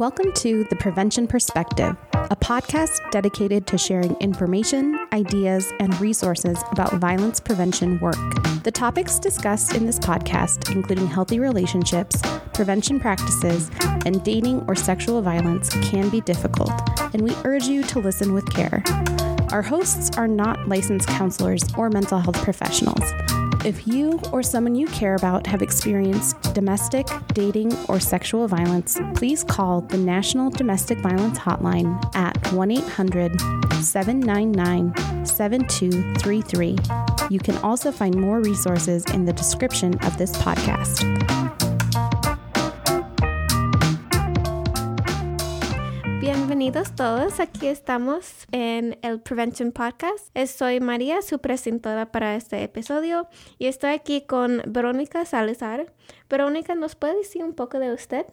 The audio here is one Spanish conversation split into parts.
Welcome to The Prevention Perspective, a podcast dedicated to sharing information, ideas, and resources about violence prevention work. The topics discussed in this podcast, including healthy relationships, prevention practices, and dating or sexual violence, can be difficult, and we urge you to listen with care. Our hosts are not licensed counselors or mental health professionals. If you or someone you care about have experienced domestic, dating, or sexual violence, please call the National Domestic Violence Hotline at 1 800 799 7233. You can also find more resources in the description of this podcast. Bienvenidos todos, aquí estamos en el Prevention Podcast. Soy María, su presentadora para este episodio, y estoy aquí con Verónica Salazar. Verónica, ¿nos puede decir un poco de usted?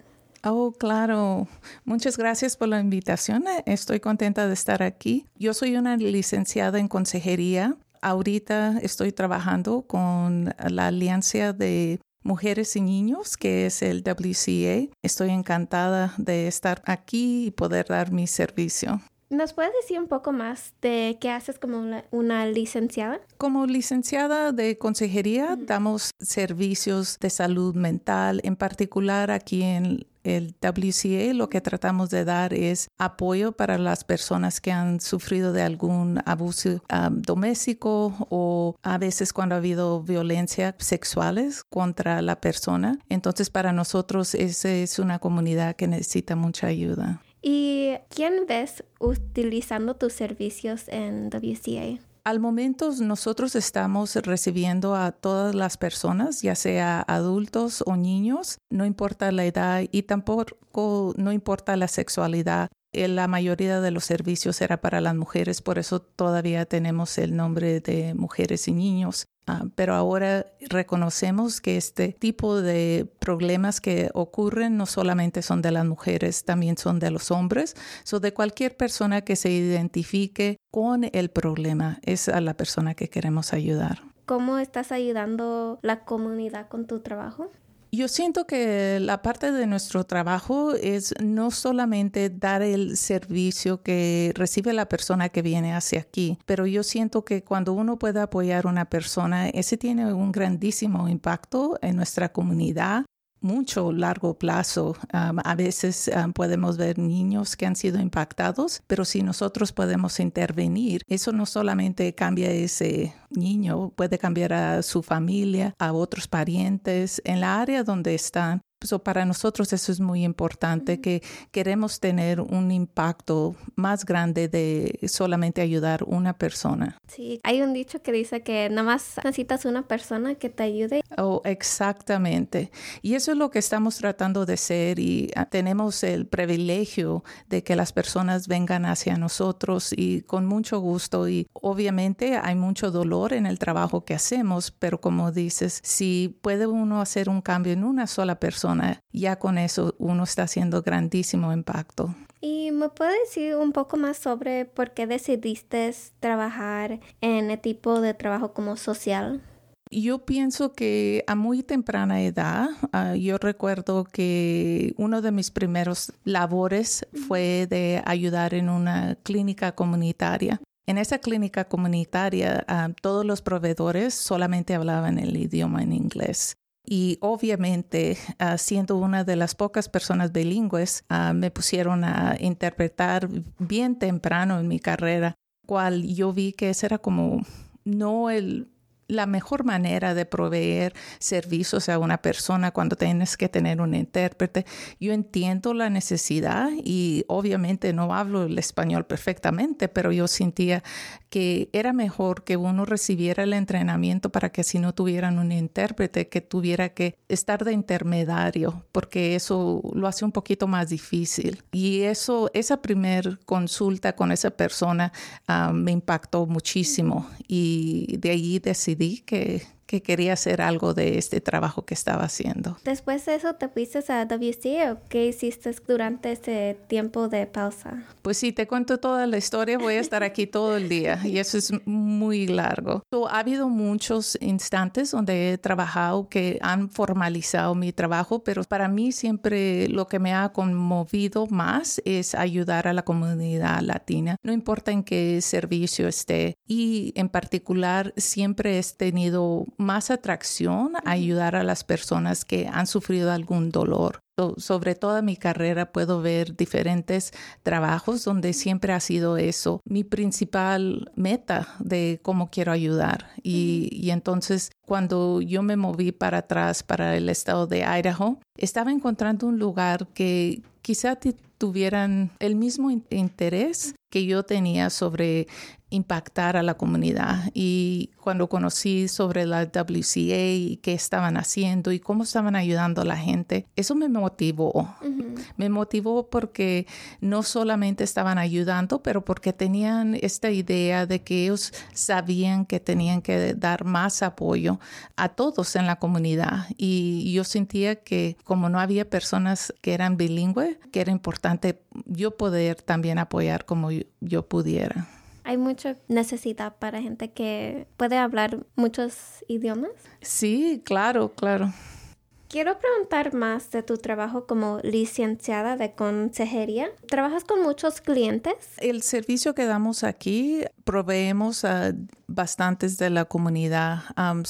Oh, claro. Muchas gracias por la invitación. Estoy contenta de estar aquí. Yo soy una licenciada en consejería. Ahorita estoy trabajando con la Alianza de Mujeres y Niños, que es el WCA. Estoy encantada de estar aquí y poder dar mi servicio. ¿Nos puedes decir un poco más de qué haces como una, licenciada? Como licenciada de consejería, damos servicios de salud mental, en particular aquí en el WCA lo que tratamos de dar es apoyo para las personas que han sufrido de algún abuso doméstico o a veces cuando ha habido violencia sexuales contra la persona. Entonces para nosotros esa es una comunidad que necesita mucha ayuda. ¿Y quién ves utilizando tus servicios en WCA? Al momento nosotros estamos recibiendo a todas las personas, ya sea adultos o niños, no importa la edad y tampoco no importa la sexualidad. Eh, la mayoría de los servicios era para las mujeres, por eso todavía tenemos el nombre de mujeres y niños. Ah, pero ahora reconocemos que este tipo de problemas que ocurren no solamente son de las mujeres, también son de los hombres. So de cualquier persona que se identifique con el problema es a la persona que queremos ayudar. ¿Cómo estás ayudando la comunidad con tu trabajo? Yo siento que la parte de nuestro trabajo es no solamente dar el servicio que recibe la persona que viene hacia aquí, pero yo siento que cuando uno puede apoyar a una persona, ese tiene un grandísimo impacto en nuestra comunidad mucho largo plazo. a veces podemos ver niños que han sido impactados, pero si nosotros podemos intervenir, eso no solamente cambia ese niño, puede cambiar a su familia, a otros parientes, en la área donde están para nosotros eso es muy importante, que queremos tener un impacto más grande de solamente ayudar una persona. Sí, hay un dicho que dice que nada más necesitas una persona que te ayude. Oh, exactamente. Y eso es lo que estamos tratando de ser y ah, tenemos el privilegio de que las personas vengan hacia nosotros y con mucho gusto y obviamente hay mucho dolor en el trabajo que hacemos, pero como dices, si puede uno hacer un cambio en una sola persona, ya con eso uno está haciendo grandísimo impacto. ¿Y me puedes decir un poco más sobre por qué decidiste trabajar en el tipo de trabajo como social? Yo pienso que a muy temprana edad, ah, yo recuerdo que uno de mis primeros labores fue de ayudar en una clínica comunitaria. En esa clínica comunitaria, ah, todos los proveedores solamente hablaban el idioma en inglés. Y obviamente, ah, siendo una de las pocas personas bilingües, ah, me pusieron a interpretar bien temprano en mi carrera, cual yo vi que ese era como no el la mejor manera de proveer servicios a una persona cuando tienes que tener un intérprete. Yo entiendo la necesidad y obviamente no hablo el español perfectamente, pero yo sentía que era mejor que uno recibiera el entrenamiento para que si no tuvieran un intérprete que tuviera que estar de intermediario, porque eso lo hace un poquito más difícil. Y eso, esa primer consulta con esa persona ah, me impactó muchísimo y de ahí decidí que, que quería hacer algo de este trabajo que estaba haciendo. Después de eso, ¿te fuiste a WC o qué hiciste durante ese tiempo de pausa? Pues si te cuento toda la historia, voy a estar aquí todo el día y eso es muy largo. ha habido muchos instantes donde he trabajado que han formalizado mi trabajo, pero para mí siempre lo que me ha conmovido más es ayudar a la comunidad latina, no importa en qué servicio esté. Y en particular, siempre he tenido más atracción a ayudar a las personas que han sufrido algún dolor. Sobre toda mi carrera puedo ver diferentes trabajos donde siempre ha sido eso mi principal meta de cómo quiero ayudar. Y, y, entonces cuando yo me moví para atrás para el estado de Idaho, estaba encontrando un lugar que quizá tuvieran el mismo interés que yo tenía sobre impactar a la comunidad. Y cuando conocí sobre la WCA y qué estaban haciendo y cómo estaban ayudando a la gente, eso me motivó. Me motivó porque no solamente estaban ayudando, pero porque tenían esta idea de que ellos sabían que tenían que dar más apoyo a todos en la comunidad. Y yo sentía que como no había personas que eran bilingües, que era importante yo poder también apoyar como yo pudiera. ¿Hay mucha necesidad para gente que puede hablar muchos idiomas? Sí, claro, claro. Quiero preguntar más de tu trabajo como licenciada de consejería. ¿Trabajas con muchos clientes? El servicio que damos aquí proveemos a bastantes de la comunidad. Um,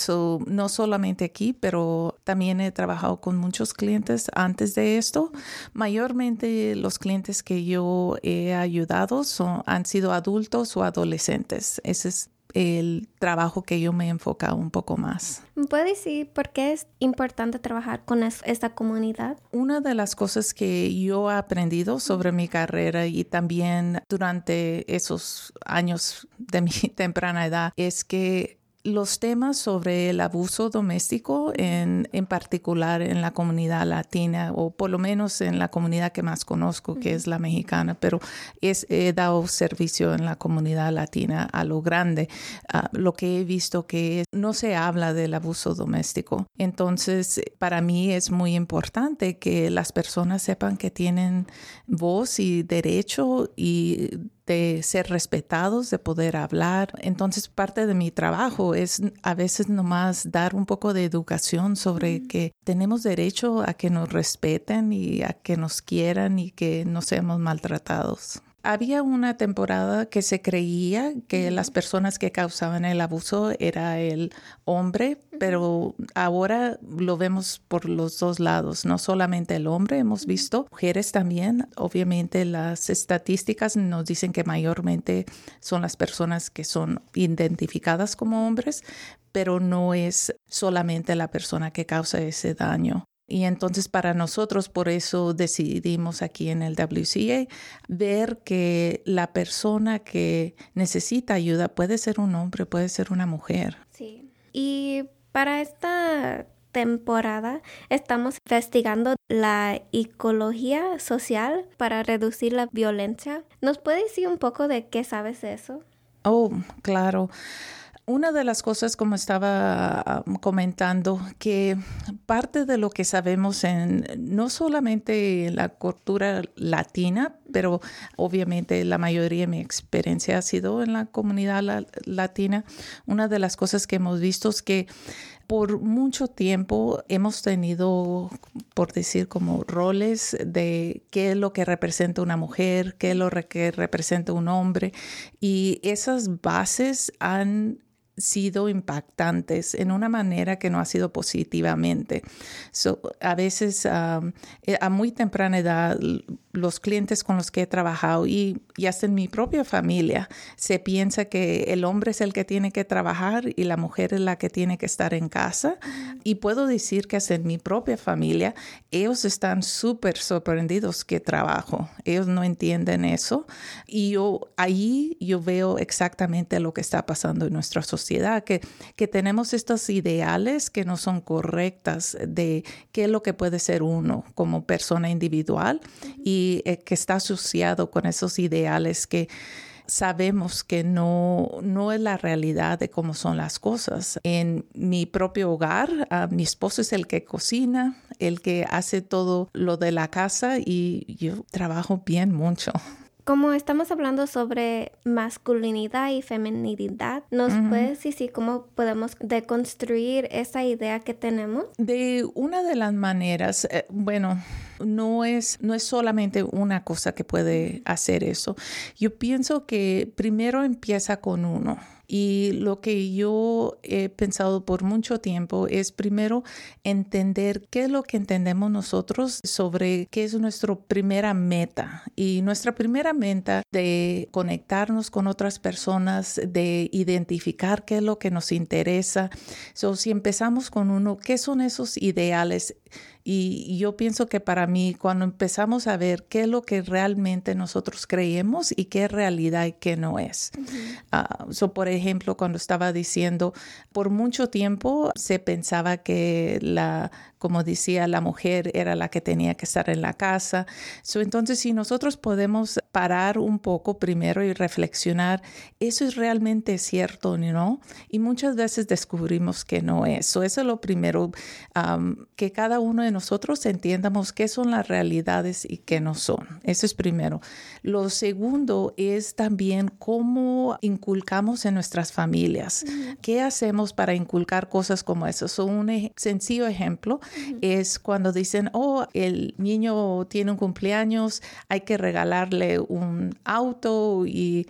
no solamente aquí, pero también he trabajado con muchos clientes antes de esto. Mayormente los clientes que yo he ayudado son, han sido adultos o adolescentes. Ese es el trabajo que yo me he enfocado un poco más. ¿Puede decir por qué es importante trabajar con esta comunidad? Una de las cosas que yo he aprendido sobre mi carrera y también durante esos años de mi temprana edad es que los temas sobre el abuso doméstico, en, en, particular en la comunidad latina, o por lo menos en la comunidad que más conozco, que es la mexicana, pero es, he dado servicio en la comunidad latina a lo grande. Ah, lo que he visto que no se habla del abuso doméstico. Entonces, para mí es muy importante que las personas sepan que tienen voz y derecho y de ser respetados, de poder hablar. Entonces, parte de mi trabajo es a veces nomás dar un poco de educación sobre que tenemos derecho a que nos respeten y a que nos quieran y que no seamos maltratados. Había una temporada que se creía que las personas que causaban el abuso era el hombre, pero ahora lo vemos por los dos lados, no solamente el hombre, hemos visto mujeres también. Obviamente las estadísticas nos dicen que mayormente son las personas que son identificadas como hombres, pero no es solamente la persona que causa ese daño. Y entonces para nosotros, por eso decidimos aquí en el WCA ver que la persona que necesita ayuda puede ser un hombre, puede ser una mujer. Sí. Y para esta temporada estamos investigando la ecología social para reducir la violencia. ¿Nos puede decir un poco de qué sabes de eso? Oh, claro. Una de las cosas, como estaba um, comentando, que parte de lo que sabemos en no solamente en la cultura latina, pero obviamente la mayoría de mi experiencia ha sido en la comunidad latina, una de las cosas que hemos visto es que por mucho tiempo hemos tenido, por decir, como roles de qué es lo que representa una mujer, qué es lo que representa un hombre, y esas bases han sido impactantes en una manera que no ha sido positivamente. a veces eh, a muy temprana edad los clientes con los que he trabajado y, y, hasta en mi propia familia se piensa que el hombre es el que tiene que trabajar y la mujer es la que tiene que estar en casa. Y puedo decir que hasta en mi propia familia ellos están súper sorprendidos que trabajo. Ellos no entienden eso. Y yo ahí yo veo exactamente lo que está pasando en nuestra sociedad, que, que tenemos estos ideales que no son correctas de qué es lo que puede ser uno como persona individual y eh, que está asociado con esos ideales que sabemos que no, no es la realidad de cómo son las cosas. En mi propio hogar, mi esposo es el que cocina, el que hace todo lo de la casa y yo trabajo bien mucho. Como estamos hablando sobre masculinidad y feminidad, ¿nos puedes decir cómo podemos deconstruir esa idea que tenemos? De una de las maneras, eh, bueno, no es, no es solamente una cosa que puede hacer eso. Yo pienso que primero empieza con uno. Y lo que yo he pensado por mucho tiempo es primero entender qué es lo que entendemos nosotros sobre qué es nuestra primera meta. Y nuestra primera meta de conectarnos con otras personas, de identificar qué es lo que nos interesa. So, si empezamos con uno, ¿qué son esos ideales? Y yo pienso que para mí, cuando empezamos a ver qué es lo que realmente nosotros creemos y qué es realidad y qué no es. Ah, por ejemplo, cuando estaba diciendo, por mucho tiempo se pensaba que la como decía, la mujer era la que tenía que estar en la casa. entonces, si nosotros podemos parar un poco primero y reflexionar, ¿eso es realmente cierto o no? Y muchas veces descubrimos que no es. eso es lo primero, que cada uno de nosotros entiendamos qué son las realidades y qué no son. Eso es primero. Lo segundo es también cómo inculcamos en nuestras familias. ¿Qué hacemos para inculcar cosas como eso? un sencillo ejemplo es cuando dicen, oh, el niño tiene un cumpleaños, hay que regalarle un auto y,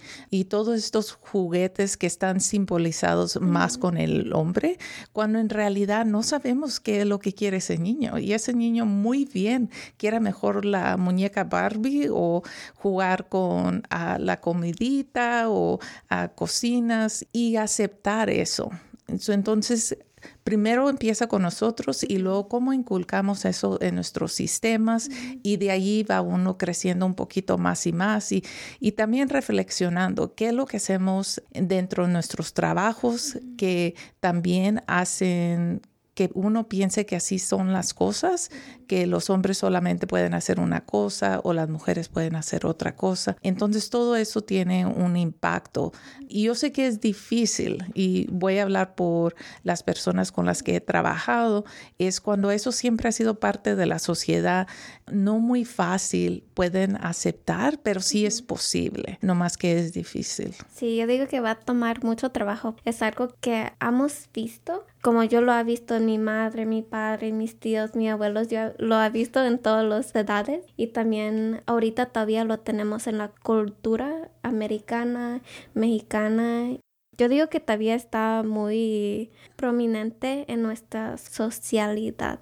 todos estos juguetes que están simbolizados más con el hombre, cuando en realidad no sabemos qué es lo que quiere ese niño. Y ese niño muy bien quiere mejor la muñeca Barbie o jugar con la comidita o a cocinas y aceptar eso. Entonces, primero empieza con nosotros y luego cómo inculcamos eso en nuestros sistemas y de ahí va uno creciendo un poquito más y más y, y también reflexionando qué es lo que hacemos dentro de nuestros trabajos que también hacen que uno piense que así son las cosas, que los hombres solamente pueden hacer una cosa o las mujeres pueden hacer otra cosa. Entonces todo eso tiene un impacto. Y yo sé que es difícil y voy a hablar por las personas con las que he trabajado, es cuando eso siempre ha sido parte de la sociedad, no muy fácil, pueden aceptar, pero sí es posible, no más que es difícil. Sí, yo digo que va a tomar mucho trabajo. Es algo que hemos visto, como yo lo he visto en mi madre, mi padre, mis tíos, mis abuelos, yo lo he visto en todas las edades y también ahorita todavía lo tenemos en la cultura americana, mexicana. Yo digo que todavía está muy prominente en nuestra socialidad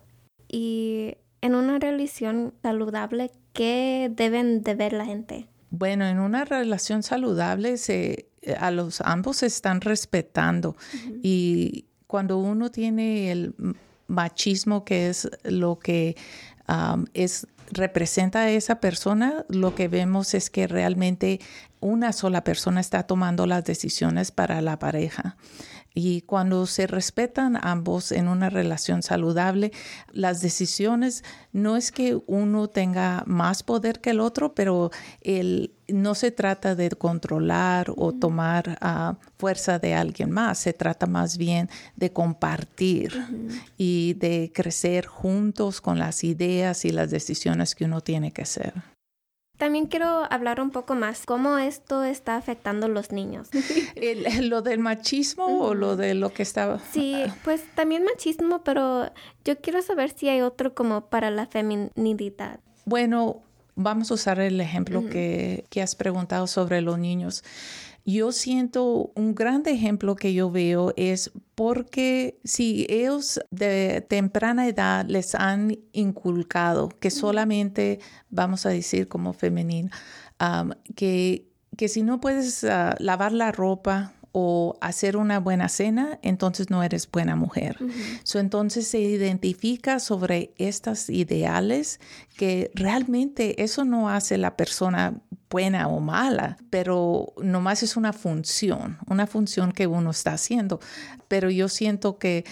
y en una relación saludable, ¿qué deben de ver la gente? Bueno, en una relación saludable se, a los ambos se están respetando y cuando uno tiene el machismo, que es lo que es representa a esa persona, lo que vemos es que realmente una sola persona está tomando las decisiones para la pareja. Y cuando se respetan ambos en una relación saludable, las decisiones no es que uno tenga más poder que el otro, pero el, no se trata de controlar o tomar uh, fuerza de alguien más, se trata más bien de compartir y de crecer juntos con las ideas y las decisiones que uno tiene que hacer. También quiero hablar un poco más cómo esto está afectando a los niños. ¿Lo del machismo o lo de lo que estaba? Sí, pues también machismo, pero yo quiero saber si hay otro como para la feminidad. Bueno, vamos a usar el ejemplo que, que has preguntado sobre los niños. Yo siento un gran ejemplo que yo veo es porque si ellos de temprana edad les han inculcado que solamente, vamos a decir como femenino, que, que si no puedes ah, lavar la ropa, o hacer una buena cena, entonces no eres buena mujer. entonces se identifica sobre estas ideales que realmente eso no hace la persona buena o mala, pero nomás es una función, una función que uno está haciendo. Pero yo siento que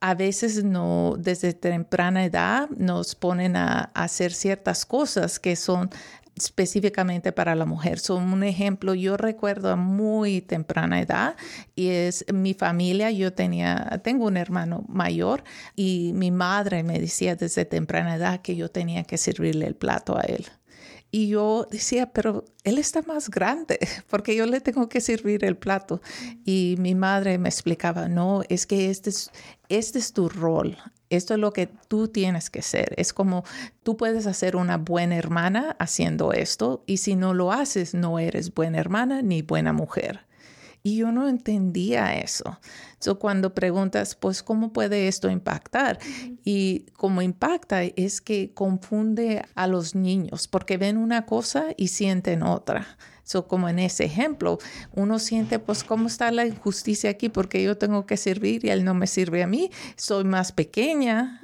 a veces no, desde temprana edad nos ponen a, hacer ciertas cosas que son específicamente para la mujer. Son un ejemplo, yo recuerdo a muy temprana edad y es mi familia, yo tenía, tengo un hermano mayor y mi madre me decía desde temprana edad que yo tenía que servirle el plato a él. Y yo decía, pero él está más grande, porque yo le tengo que servir el plato. Y mi madre me explicaba, no, es que este es, este es tu rol. Esto es lo que tú tienes que ser. Es como tú puedes hacer una buena hermana haciendo esto y si no lo haces, no eres buena hermana ni buena mujer. Y yo no entendía eso. So, cuando preguntas, pues, ¿cómo puede esto impactar? Y cómo impacta es que confunde a los niños porque ven una cosa y sienten otra. So, como en ese ejemplo, uno siente, pues, ¿cómo está la injusticia aquí? Porque yo tengo que servir y él no me sirve a mí. Soy más pequeña.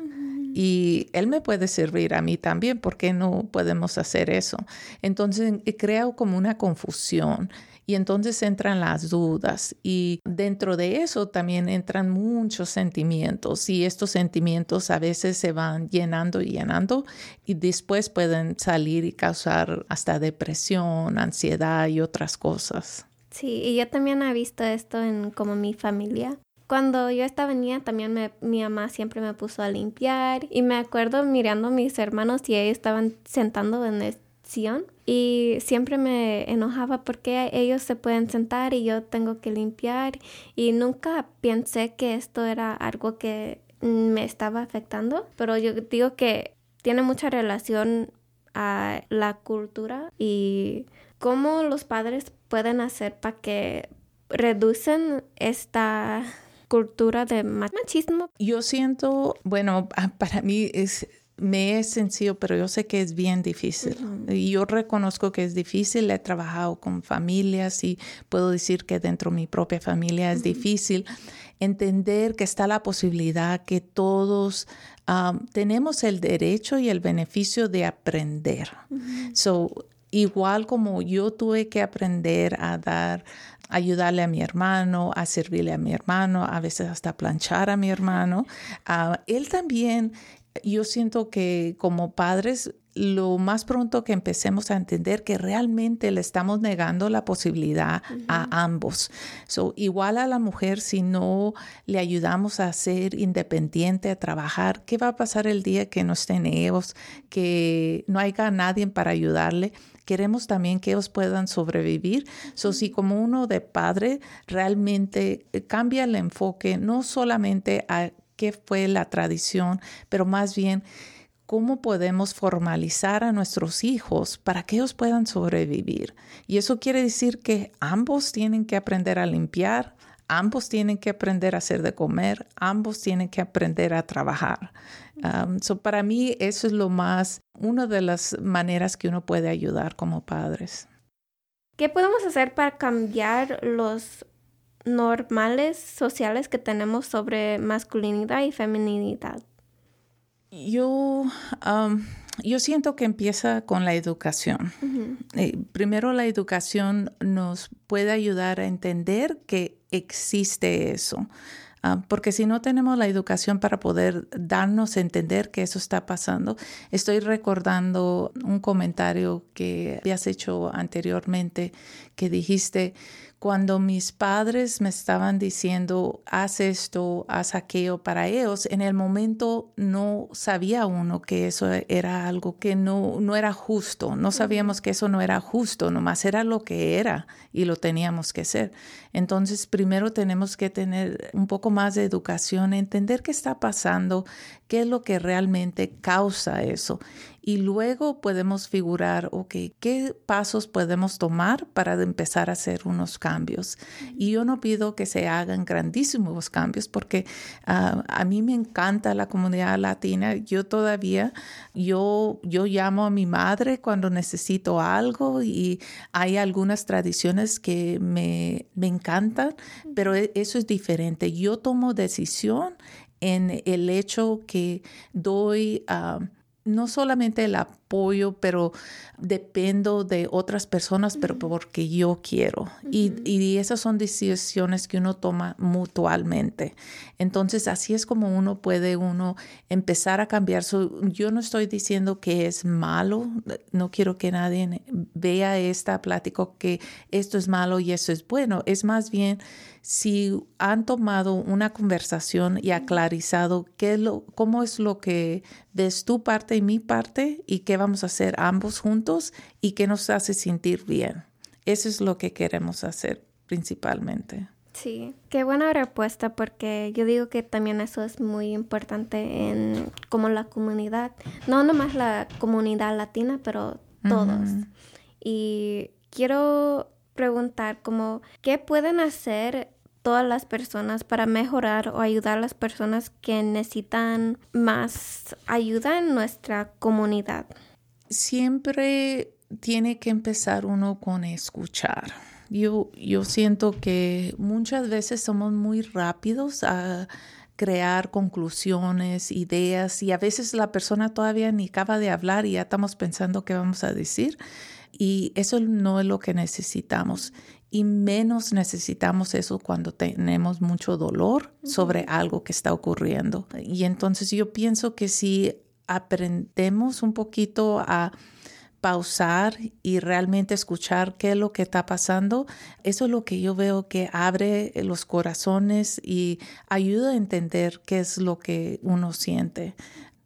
Y él me puede servir a mí también, ¿por qué no podemos hacer eso? Entonces, creo como una confusión y entonces entran las dudas y dentro de eso también entran muchos sentimientos y estos sentimientos a veces se van llenando y llenando y después pueden salir y causar hasta depresión, ansiedad y otras cosas. Sí, y yo también he visto esto en como mi familia. Cuando yo estaba niña, también mi mamá siempre me puso a limpiar y me acuerdo mirando a mis hermanos y ellos estaban sentando en el y siempre me enojaba porque ellos se pueden sentar y yo tengo que limpiar y nunca pensé que esto era algo que me estaba afectando, pero yo digo que tiene mucha relación a la cultura y cómo los padres pueden hacer para que reducen esta cultura de machismo. Yo siento, bueno, para mí es me es sencillo, pero yo sé que es bien difícil. Y yo reconozco que es difícil. He trabajado con familias y puedo decir que dentro de mi propia familia es difícil entender que está la posibilidad que todos tenemos el derecho y el beneficio de aprender. So, igual como yo tuve que aprender a dar ayudarle a mi hermano, a servirle a mi hermano, a veces hasta planchar a mi hermano. él también yo siento que como padres, lo más pronto que empecemos a entender que realmente le estamos negando la posibilidad a ambos. So, igual a la mujer, si no le ayudamos a ser independiente, a trabajar, ¿qué va a pasar el día que no estén ellos, que no haya nadie para ayudarle? Queremos también que ellos puedan sobrevivir. So, si como uno de padre realmente cambia el enfoque, no solamente a qué fue la tradición, pero más bien cómo podemos formalizar a nuestros hijos para que ellos puedan sobrevivir. Y eso quiere decir que ambos tienen que aprender a limpiar, ambos tienen que aprender a hacer de comer, ambos tienen que aprender a trabajar. Um, para mí eso es lo más, una de las maneras que uno puede ayudar como padres. ¿Qué podemos hacer para cambiar los normales sociales que tenemos sobre masculinidad y feminidad? Yo, yo siento que empieza con la educación. Eh, primero la educación nos puede ayudar a entender que existe eso. Ah, porque si no tenemos la educación para poder darnos a entender que eso está pasando, estoy recordando un comentario que habías hecho anteriormente que dijiste cuando mis padres me estaban diciendo, haz esto, haz aquello para ellos, en el momento no sabía uno que eso era algo que no, no era justo, no sabíamos que eso no era justo, nomás era lo que era y lo teníamos que hacer. Entonces, primero tenemos que tener un poco más de educación, entender qué está pasando, qué es lo que realmente causa eso y luego podemos figurar, ok, ¿qué pasos podemos tomar para empezar a hacer unos cambios? Y yo no pido que se hagan grandísimos cambios porque ah, a mí me encanta la comunidad latina. Yo todavía, yo, yo llamo a mi madre cuando necesito algo y hay algunas tradiciones que me, me encantan, pero e, eso es diferente. Yo tomo decisión en el hecho que doy... Uh, no solamente el apoyo, pero dependo de otras personas, pero porque yo quiero. y, y, esas son decisiones que uno toma mutuamente. Entonces, así es como uno puede uno empezar a cambiar. su yo no estoy diciendo que es malo, no quiero que nadie vea esta plática que esto es malo y eso es bueno. Es más bien si han tomado una conversación y aclarizado qué lo, cómo es lo que ves tu parte y mi parte y qué vamos a hacer ambos juntos y qué nos hace sentir bien. Eso es lo que queremos hacer principalmente. Sí, qué buena respuesta porque yo digo que también eso es muy importante en como la comunidad, no nomás la comunidad latina, pero todos. Y quiero preguntar como qué pueden hacer todas las personas para mejorar o ayudar a las personas que necesitan más ayuda en nuestra comunidad. Siempre tiene que empezar uno con escuchar. Yo, yo siento que muchas veces somos muy rápidos a crear conclusiones, ideas y a veces la persona todavía ni acaba de hablar y ya estamos pensando qué vamos a decir y eso no es lo que necesitamos. Y menos necesitamos eso cuando tenemos mucho dolor sobre algo que está ocurriendo. Y entonces yo pienso que si aprendemos un poquito a pausar y realmente escuchar qué es lo que está pasando, eso es lo que yo veo que abre los corazones y ayuda a entender qué es lo que uno siente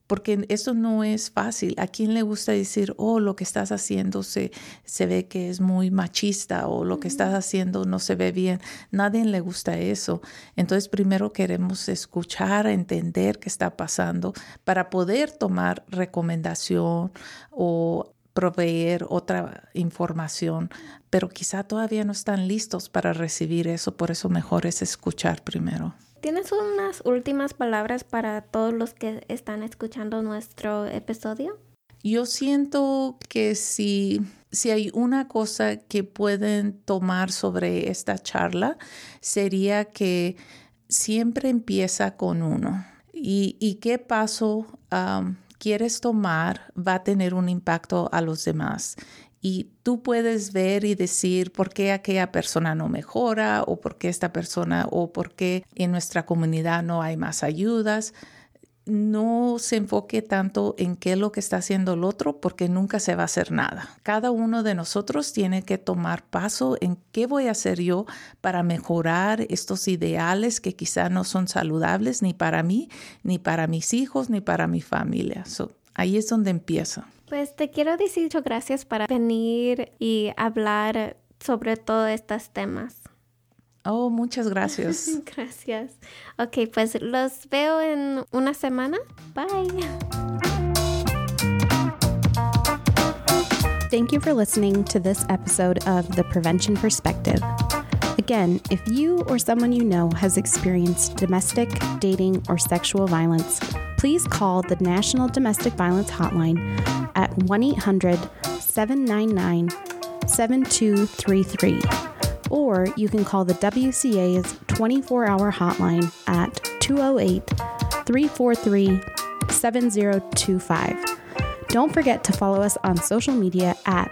porque eso no es fácil. ¿A quién le gusta decir, oh, lo que estás haciendo se, se ve que es muy machista o lo que estás haciendo no se ve bien? Nadie le gusta eso. Entonces, primero queremos escuchar, entender qué está pasando para poder tomar recomendación o proveer otra información, pero quizá todavía no están listos para recibir eso, por eso mejor es escuchar primero. ¿Tienes unas últimas palabras para todos los que están escuchando nuestro episodio? Yo siento que si, si hay una cosa que pueden tomar sobre esta charla, sería que siempre empieza con uno. Y, y qué paso quieres tomar va a tener un impacto a los demás y tú puedes ver y decir por qué aquella persona no mejora o por qué esta persona o por qué en nuestra comunidad no hay más ayudas. No se enfoque tanto en qué es lo que está haciendo el otro porque nunca se va a hacer nada. Cada uno de nosotros tiene que tomar paso en qué voy a hacer yo para mejorar estos ideales que quizá no son saludables ni para mí, ni para mis hijos, ni para mi familia. ahí es donde empieza. Pues te quiero decir muchas gracias para venir y hablar sobre todos estos temas. Oh, muchas gracias. gracias. Ok, pues los veo en una semana. Bye. Thank you for listening to this episode of The Prevention Perspective. Again, if you or someone you know has experienced domestic, dating, or sexual violence, please call the National Domestic Violence Hotline at 1 800 799 7233. Or you can call the WCA's 24 hour hotline at 208 343 7025. Don't forget to follow us on social media at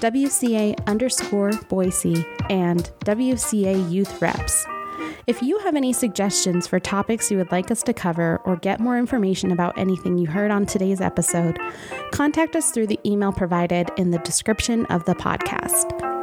WCA underscore Boise and WCA Youth Reps. If you have any suggestions for topics you would like us to cover or get more information about anything you heard on today's episode, contact us through the email provided in the description of the podcast.